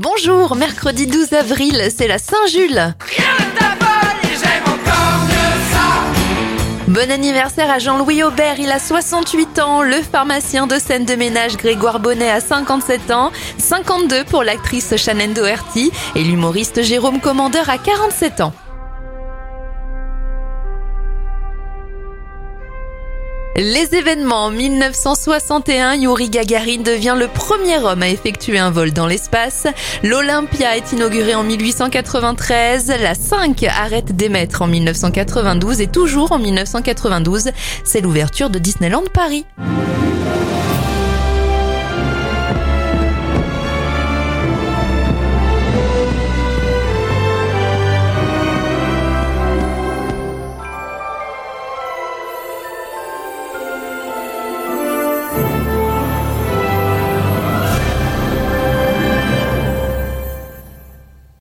Bonjour, mercredi 12 avril, c'est la Saint-Jules. Bon anniversaire à Jean-Louis Aubert, il a 68 ans. Le pharmacien de scène de ménage Grégoire Bonnet a 57 ans. 52 pour l'actrice Shannon Doherty et l'humoriste Jérôme Commandeur a 47 ans. Les événements. En 1961, Yuri Gagarin devient le premier homme à effectuer un vol dans l'espace. L'Olympia est inaugurée en 1893. La 5 arrête d'émettre en 1992 et toujours en 1992, c'est l'ouverture de Disneyland Paris.